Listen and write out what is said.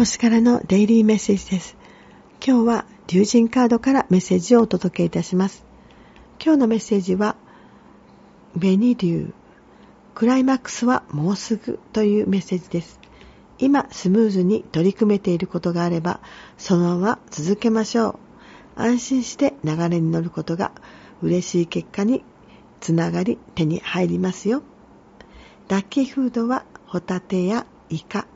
星からのデイリーメッセージです。今日は竜神カードからメッセージをお届けいたします。今日のメッセージは、紅竜、クライマックスはもうすぐというメッセージです。今スムーズに取り組めていることがあれば、そのまま続けましょう。安心して流れに乗ることが嬉しい結果につながり手に入りますよ。ラッキーフードはホタテやイカ、